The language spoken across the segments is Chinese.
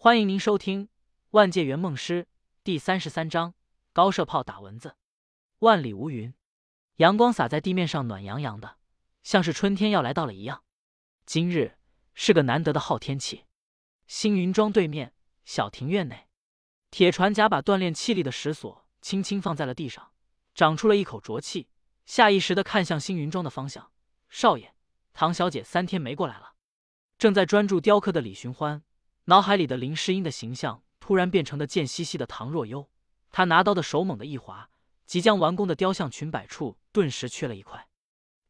欢迎您收听《万界圆梦师》第三十三章：高射炮打蚊子。万里无云，阳光洒在地面上，暖洋洋的，像是春天要来到了一样。今日是个难得的好天气。星云庄对面小庭院内，铁船甲把锻炼气力的石锁轻轻放在了地上，长出了一口浊气，下意识的看向星云庄的方向。少爷，唐小姐三天没过来了。正在专注雕刻的李寻欢，脑海里的林诗音的形象突然变成了贱兮兮的唐若幽。他拿刀的手猛地一划，即将完工的雕像裙摆处顿时缺了一块。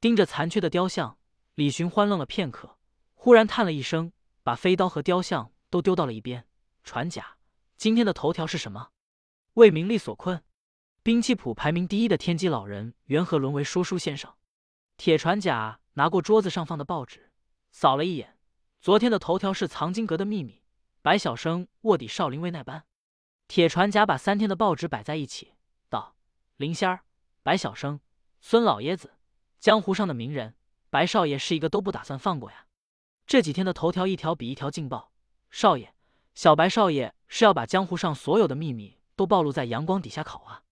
盯着残缺的雕像，李寻欢愣了片刻，忽然叹了一声，把飞刀和雕像都丢到了一边。船甲，今天的头条是什么？为名利所困，兵器谱排名第一的天机老人缘何沦为说书先生？铁船甲拿过桌子上放的报纸，扫了一眼。昨天的头条是藏经阁的秘密，白晓生卧底少林卫那般。铁船甲把三天的报纸摆在一起，道：“林仙儿，白晓生，孙老爷子，江湖上的名人，白少爷是一个都不打算放过呀。这几天的头条一条比一条劲爆，少爷，小白少爷是要把江湖上所有的秘密都暴露在阳光底下烤啊！”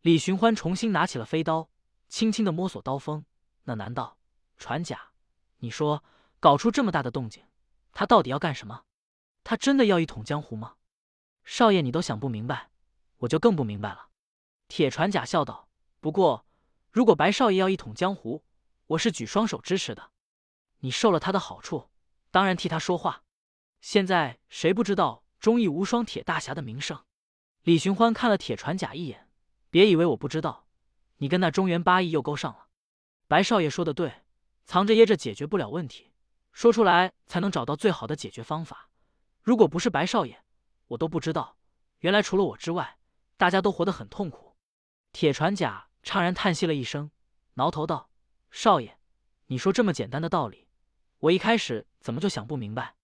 李寻欢重新拿起了飞刀，轻轻的摸索刀锋。那难道船甲？你说？搞出这么大的动静，他到底要干什么？他真的要一统江湖吗？少爷，你都想不明白，我就更不明白了。铁船甲笑道：“不过，如果白少爷要一统江湖，我是举双手支持的。你受了他的好处，当然替他说话。现在谁不知道忠义无双铁大侠的名声？”李寻欢看了铁船甲一眼，别以为我不知道，你跟那中原八义又勾上了。白少爷说的对，藏着掖着解决不了问题。说出来才能找到最好的解决方法。如果不是白少爷，我都不知道，原来除了我之外，大家都活得很痛苦。铁船甲怅然叹息了一声，挠头道：“少爷，你说这么简单的道理，我一开始怎么就想不明白？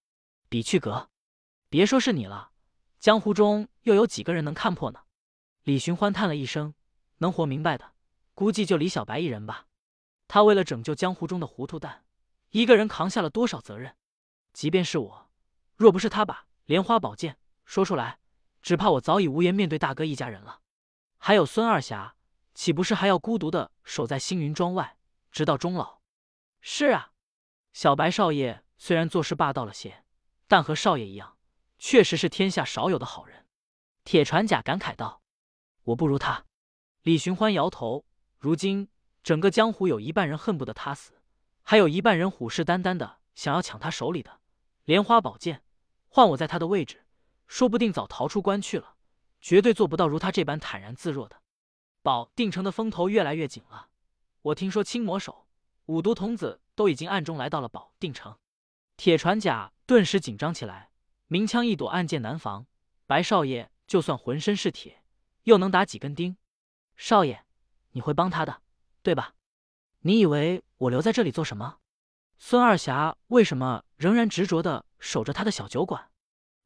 比去阁，别说是你了，江湖中又有几个人能看破呢？”李寻欢叹了一声：“能活明白的，估计就李小白一人吧。他为了拯救江湖中的糊涂蛋。”一个人扛下了多少责任？即便是我，若不是他把莲花宝剑说出来，只怕我早已无颜面对大哥一家人了。还有孙二侠，岂不是还要孤独的守在星云庄外，直到终老？是啊，小白少爷虽然做事霸道了些，但和少爷一样，确实是天下少有的好人。铁船甲感慨道：“我不如他。”李寻欢摇头。如今整个江湖有一半人恨不得他死。还有一半人虎视眈眈的想要抢他手里的莲花宝剑，换我在他的位置，说不定早逃出关去了。绝对做不到如他这般坦然自若的。保定城的风头越来越紧了，我听说青魔手、五毒童子都已经暗中来到了保定城。铁船甲顿时紧张起来，明枪易躲，暗箭难防。白少爷就算浑身是铁，又能打几根钉？少爷，你会帮他的，对吧？你以为我留在这里做什么？孙二侠为什么仍然执着的守着他的小酒馆？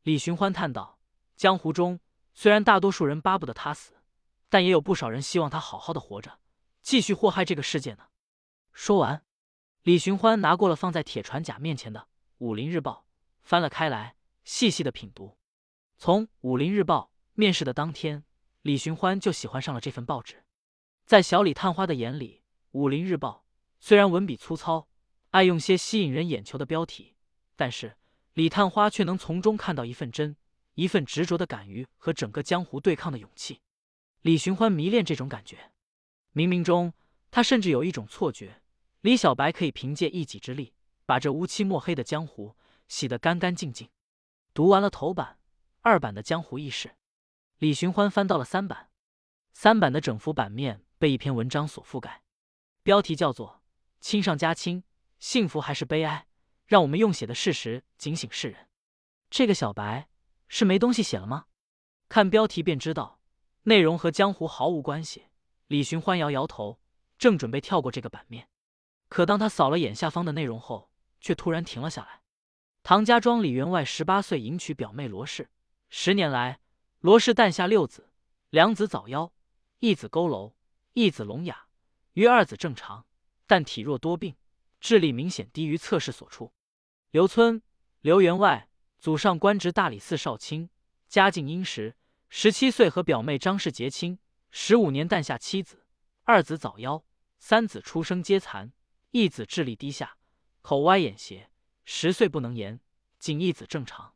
李寻欢叹道：“江湖中虽然大多数人巴不得他死，但也有不少人希望他好好的活着，继续祸害这个世界呢。”说完，李寻欢拿过了放在铁船甲面前的《武林日报》，翻了开来，细细的品读。从《武林日报》面试的当天，李寻欢就喜欢上了这份报纸。在小李探花的眼里，武林日报虽然文笔粗糙，爱用些吸引人眼球的标题，但是李探花却能从中看到一份真，一份执着的敢于和整个江湖对抗的勇气。李寻欢迷恋这种感觉，冥冥中他甚至有一种错觉，李小白可以凭借一己之力，把这乌漆墨黑的江湖洗得干干净净。读完了头版、二版的江湖轶事，李寻欢翻到了三版，三版的整幅版面被一篇文章所覆盖。标题叫做“亲上加亲，幸福还是悲哀？让我们用写的事实警醒世人。”这个小白是没东西写了吗？看标题便知道，内容和江湖毫无关系。李寻欢摇摇头，正准备跳过这个版面，可当他扫了眼下方的内容后，却突然停了下来。唐家庄李员外十八岁迎娶表妹罗氏，十年来罗氏诞下六子，两子早夭，一子佝偻，一子聋哑。余二子正常，但体弱多病，智力明显低于测试所出。刘村、刘员外祖上官职大理寺少卿，家境殷实。十七岁和表妹张氏结亲，十五年诞下妻子，二子早夭，三子出生皆残，一子智力低下，口歪眼斜，十岁不能言，仅一子正常。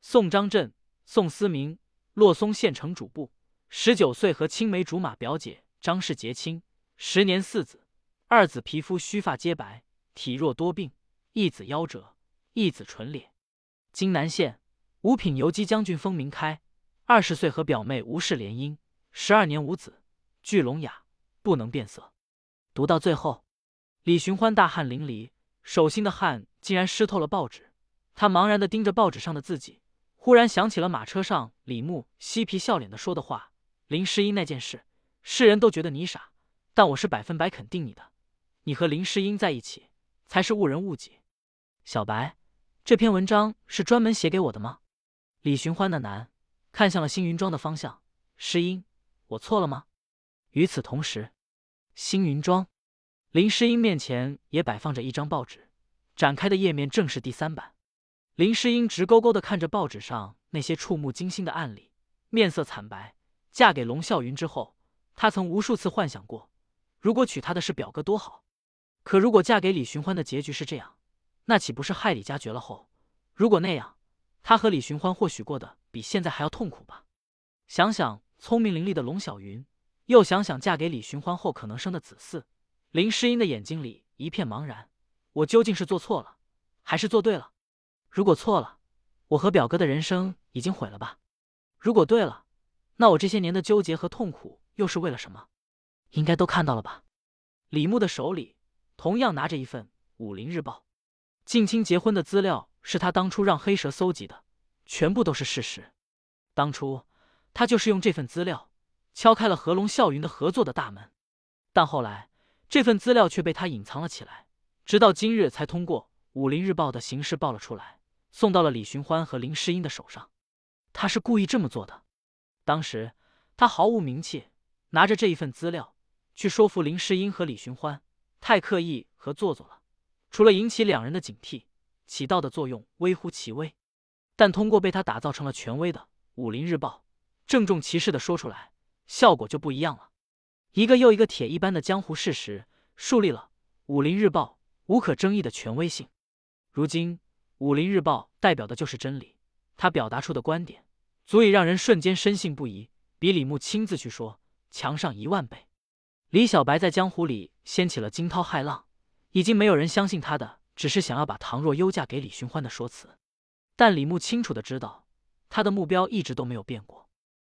宋张震、宋思明，洛松县城主簿。十九岁和青梅竹马表姐张氏结亲，时年四子，二子皮肤须发皆白，体弱多病；一子夭折，一子唇裂。荆南县五品游击将军封明开，二十岁和表妹吴氏联姻，十二年无子，巨聋哑，不能变色。读到最后，李寻欢大汗淋漓，手心的汗竟然湿透了报纸。他茫然地盯着报纸上的字迹，忽然想起了马车上李牧嬉皮笑脸的说的话。林诗音那件事，世人都觉得你傻，但我是百分百肯定你的。你和林诗音在一起，才是误人误己。小白，这篇文章是专门写给我的吗？李寻欢的难看向了星云庄的方向。诗音，我错了吗？与此同时，星云庄林诗音面前也摆放着一张报纸，展开的页面正是第三版。林诗音直勾勾的看着报纸上那些触目惊心的案例，面色惨白。嫁给龙啸云之后，她曾无数次幻想过，如果娶她的是表哥多好。可如果嫁给李寻欢的结局是这样，那岂不是害李家绝了后？如果那样，她和李寻欢或许过得比现在还要痛苦吧？想想聪明伶俐的龙小云，又想想嫁给李寻欢后可能生的子嗣，林诗音的眼睛里一片茫然。我究竟是做错了，还是做对了？如果错了，我和表哥的人生已经毁了吧？如果对了，那我这些年的纠结和痛苦又是为了什么？应该都看到了吧？李牧的手里同样拿着一份《武林日报》，近亲结婚的资料是他当初让黑蛇搜集的，全部都是事实。当初他就是用这份资料敲开了和龙啸云的合作的大门，但后来这份资料却被他隐藏了起来，直到今日才通过《武林日报》的形式报了出来，送到了李寻欢和林诗音的手上。他是故意这么做的。当时他毫无名气，拿着这一份资料去说服林诗音和李寻欢，太刻意和做作了。除了引起两人的警惕，起到的作用微乎其微。但通过被他打造成了权威的《武林日报》，郑重其事的说出来，效果就不一样了。一个又一个铁一般的江湖事实，树立了《武林日报》无可争议的权威性。如今，《武林日报》代表的就是真理，他表达出的观点。足以让人瞬间深信不疑，比李牧亲自去说强上一万倍。李小白在江湖里掀起了惊涛骇浪，已经没有人相信他的只是想要把唐若幽嫁给李寻欢的说辞。但李牧清楚的知道，他的目标一直都没有变过。